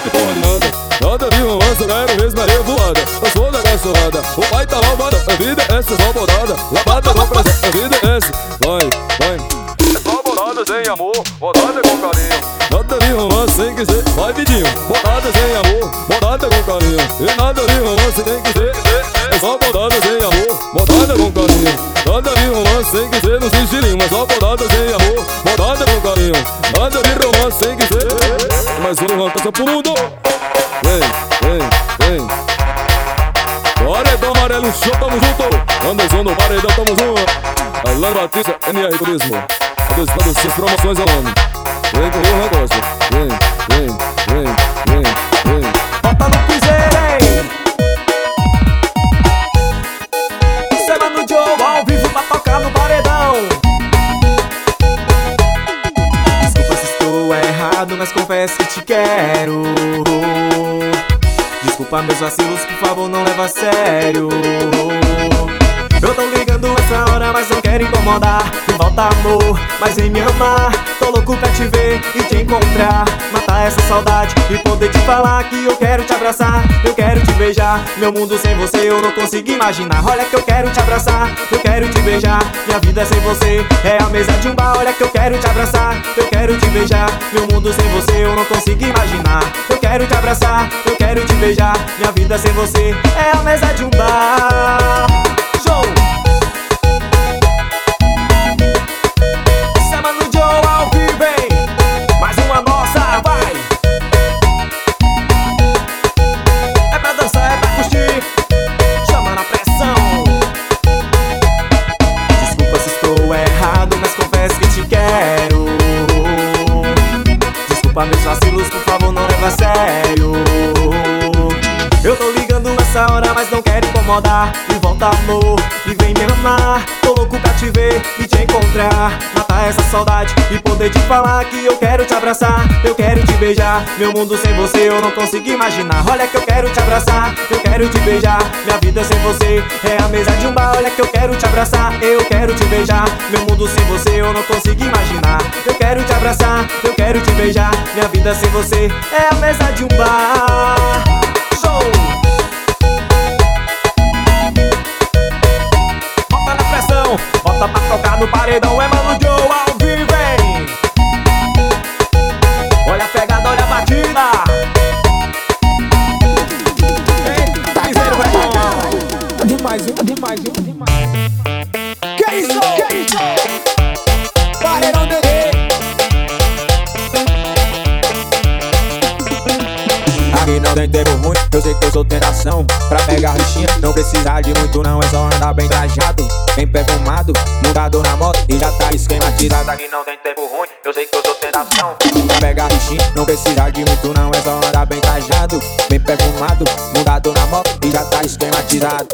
S21: que porra de nada. Nada de romance, quero mesmo areia voada. Eu sou da cachorrada, o pai tá malvado. A vida é essa, só bodada. Lavada com prazer, a vida é essa. Vai, vai. É só bodada sem amor, bodada com carinho. Nada de romance sem quiser, vai vidinho. Bodada sem amor, bodada com carinho. E nada de romance tem que ser. É só bodada sem amor, bodada com carinho. Nada de romance sem quiser no sigilinho. Mas só bodada sem amor, bodada com carinho. Nada de romance sem quiser. Mas um arranca pro mundo. Vem, vem, vem. Paredão amarelo, show, tamo junto. Anderson no paredão, tamo junto. Alan Batista, NR Turismo. Todos os promoções ao nome. Vem com o negócio. Vem, vem, vem, vem, vem.
S16: Bota no piseiro, hein? Semana no Joe ao vivo pra tocar no paredão. Desculpa se estou errado, mas confesso que te quero. Desculpa meus vacilos, por favor, não leva a sério. Eu tô ligando essa hora, mas não quero incomodar. Me volta amor, mas vem me amar. Tô louco pra te ver e te encontrar. Matar essa saudade e poder te falar que eu quero te abraçar. Eu quero te beijar. Meu mundo sem você eu não consigo imaginar. Olha que eu quero te abraçar, eu quero te beijar. Minha vida sem você é a mesa de um bar. Olha que eu quero te abraçar, eu quero te beijar. Meu mundo sem você eu não consigo imaginar. Eu quero te abraçar, eu quero te beijar. Minha vida sem você é a mesa de um bar. Show! Beijar. Meu mundo sem você eu não consigo imaginar. Olha que eu quero te abraçar, eu quero te beijar. Minha vida sem você é a mesa de um bar. Olha que eu quero te abraçar, eu quero te beijar. Meu mundo sem você eu não consigo imaginar. Eu quero te abraçar, eu quero te beijar. Minha vida sem você é a mesa de um bar. Show!
S14: Tempo ruim, eu sei que eu sou tentação. Pra pegar rixinha, não precisa de muito não É só andar bem trajado, bem perfumado. Mudado na moto e já tá esquematizado. Aqui não tem tempo ruim, eu sei que eu sou tentação. Pra pegar rixinha, não precisa de muito não É só andar bem trajado, bem perfumado. Mudado na moto e já tá esquematizado.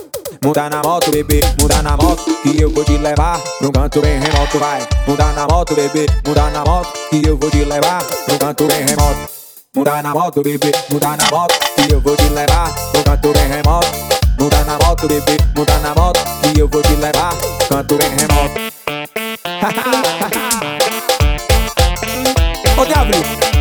S14: Muda na moto, bebê, muda na moto Que eu vou te levar pra um canto bem remoto, vai. Muda na moto, bebê, muda na moto Que eu vou te levar pra um canto bem remoto Muda na moto, bebê, muda na moto. Que eu vou te levar pro canto bem remoto. Muda na moto, bebê, muda na moto. Que eu vou te levar pro canto bem remoto.
S16: Ô Diablo,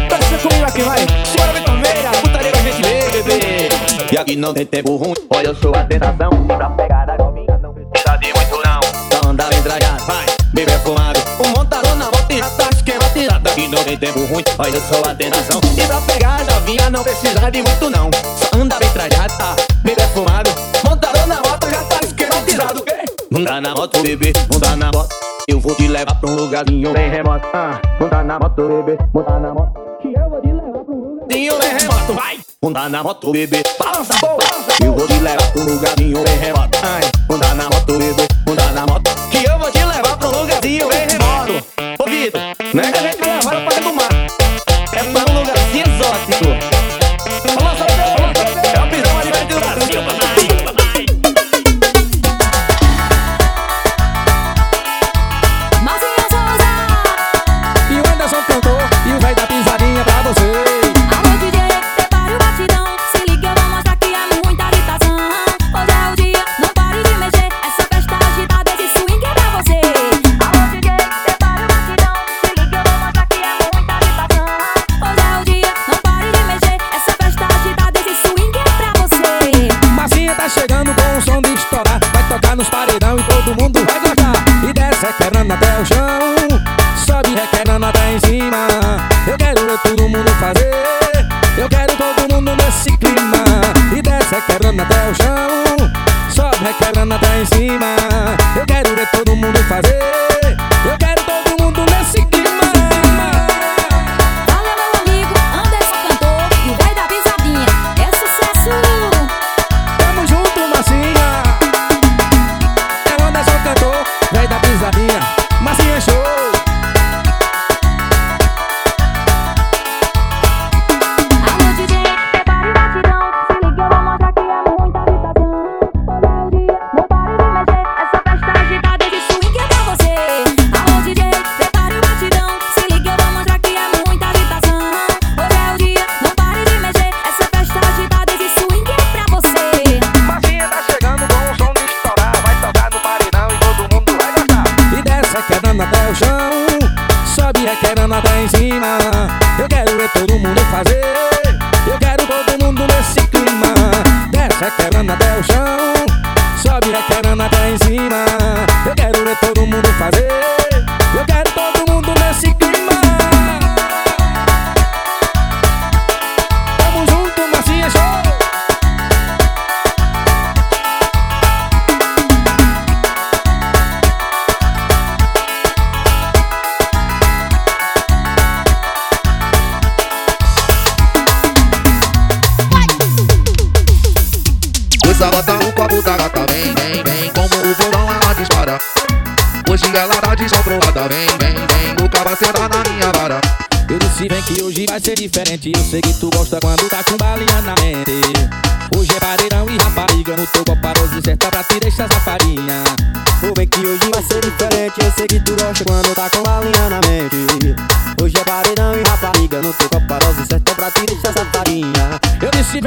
S16: dança comigo aqui, vai. Bora, Vitormeira, putaria pra gente ver, bebê.
S10: E aqui não tem tempo ruim, olha eu sou a tentação. Pra pegar a novinha não precisa de muito não. Só andar bem trajado, vai, bem perfumado Um e já tá esquematizado Aqui não tem tempo ruim, olha eu sou a tentação E pra pegar a novinha não precisa de muito não. Só andar bem trajado, tá, bem perfumado. Montador na moto já tá esquematizado? Montar na moto, bebê, montar na moto. Eu vou te levar pra um lugarzinho bem remoto. Ah, Montar na moto, bebê, montar na moto. Que eu vou te levar pra um lugarzinho bem remoto, vai! Montar na moto, bebê, balança, balança Eu vou te levar pra um lugarzinho bem remoto. Ai, montar na moto, bebê, montar na moto. Que eu vou te levar pra um lugarzinho bem remoto Ô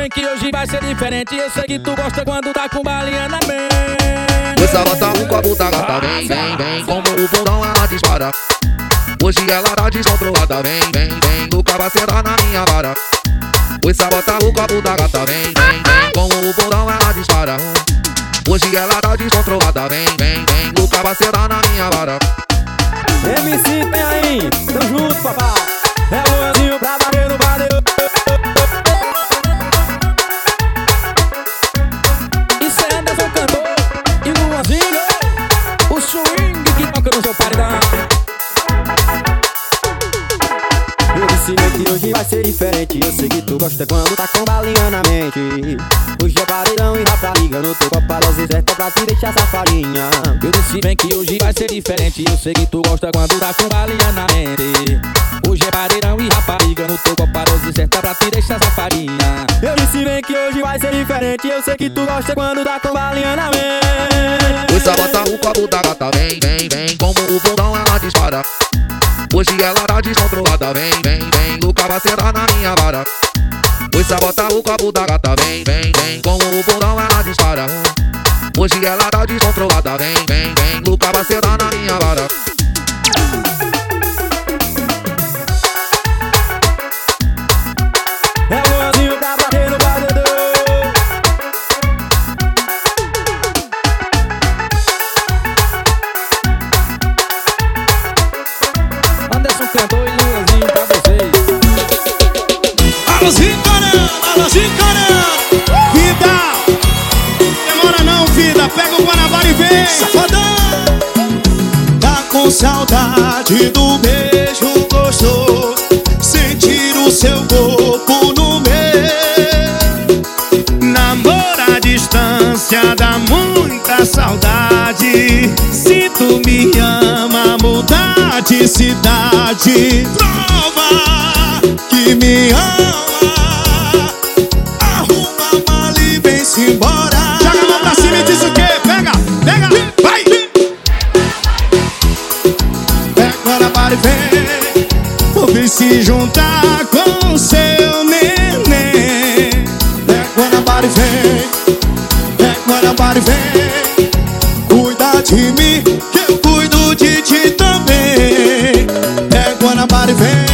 S24: vem
S19: que hoje vai ser diferente. Eu sei que tu gosta quando tá com balinha na mente
S24: O sabotão, o copo da gata vem, vem, vem. Como o porão ela dispara. Hoje ela tá descontrolada Vem, vem, vem. Nunca vai ser na minha vara. O sabotão, o copo da gata vem, vem, vem. Como o porão ela dispara. Hoje ela tá descontrolada Vem, vem, vem. Nunca vai ser na minha vara.
S25: MC tem aí, tamo junto papai. É o Luanzinho pra bater no badeu vai ser diferente. Eu sei que tu gosta quando tá com balinha na mente. Hoje é paredão e rapariga No teu coparoso certo pra te deixar safarinha.
S19: Eu disse bem que hoje vai ser diferente. Eu sei que tu gosta quando tá com balinha na mente. Hoje é pareirão e rapariga No teu coparoso certa pra te deixar safarinha.
S25: Eu disse bem que hoje vai ser diferente. Eu sei que tu gosta quando tá com balinha na mente.
S24: O sabotão, o copo da gata vem, vem, vem. Como o porão ela dispara Hoje ela tá descontrolada Vem, vem, vem Nunca vai ser na minha vara. O sabotão, o copo da gata vem, vem, vem Como o porão ela dispara. Hoje ela tá descontrolada Vem, vem, vem Nunca vai ser na minha vara
S6: Alôzinho caramba, alôzinho caramba Vida, demora não vida. Pega o Guanabara e vem. Safadão. Tá com saudade do beijo gostoso. Sentir o seu corpo no meu. Namoro à distância dá muita saudade. Se tu me ama, mudar de cidade. Prova que me ama vai ver. Poder se juntar com seu neném. É Guanabara vem. É Guanabara vem. Cuida de mim que eu cuido de ti também. É Guanabara vem.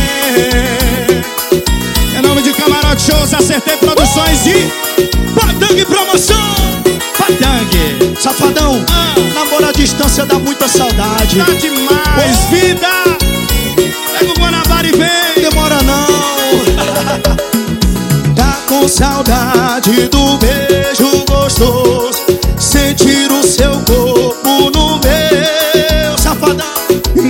S6: É nome de Camarote Shows, Acertei Produções e Patangue Promoção. Patangue Safadão, ah. namoro à distância dá muita saudade. Tá demais, pois vida saudade do beijo gostoso. Sentir o seu corpo no meu safadão.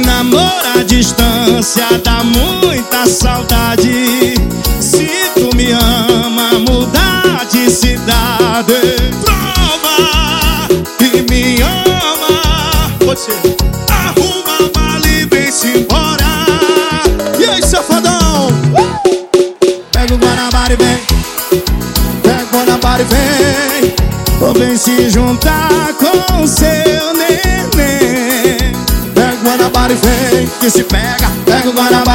S6: Namoro à distância dá muita saudade. Se tu me ama, mudar de cidade. vai, vem. Ou vem se juntar com o seu neném. Pega o Guanabara e vem, que se pega Pega o Guanabara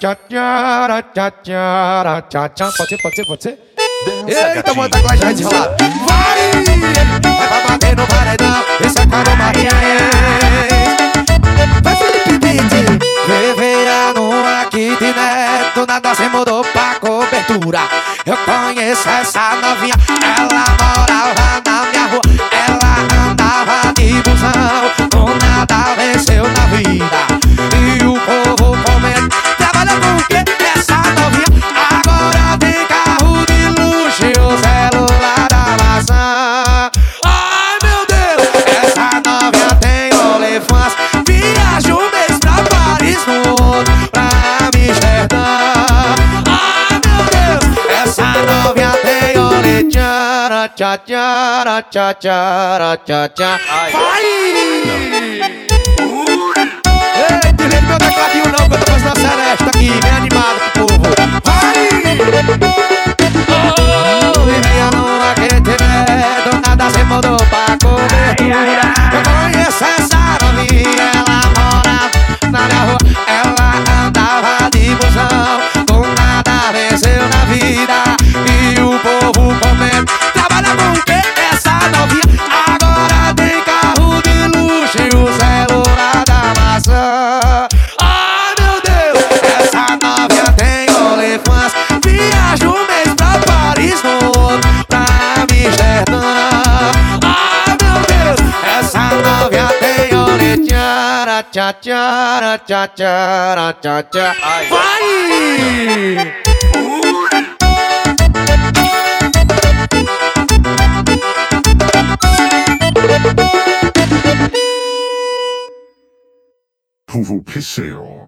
S26: tchá, tchá, tchá, tchá, tchá, tchá. Pode ser, pode ser, pode ser? Dança, Eita, bota a clash de lá. Vai! Vai pra bater no paredão, esse é caro Maria. Vai, Felipe Bindi.
S7: Viverá numa kitnet, neto, nada se mudou pra cobertura. Eu conheço essa novinha, ela mora lá na tchara, tchá, tchara, tchá, tchara, tchá, tchá. Vai! Ei, delírio meu tecladinho não, que eu tô fazendo a celeste aqui, bem animado pro povo. Vai! Oh, e minha lua que te vê, do nada se mudou pra comer. Vai tchara, tchá, tchara, tchá, tchara, tchá, tchá. Vai!
S1: Vovô Pixel.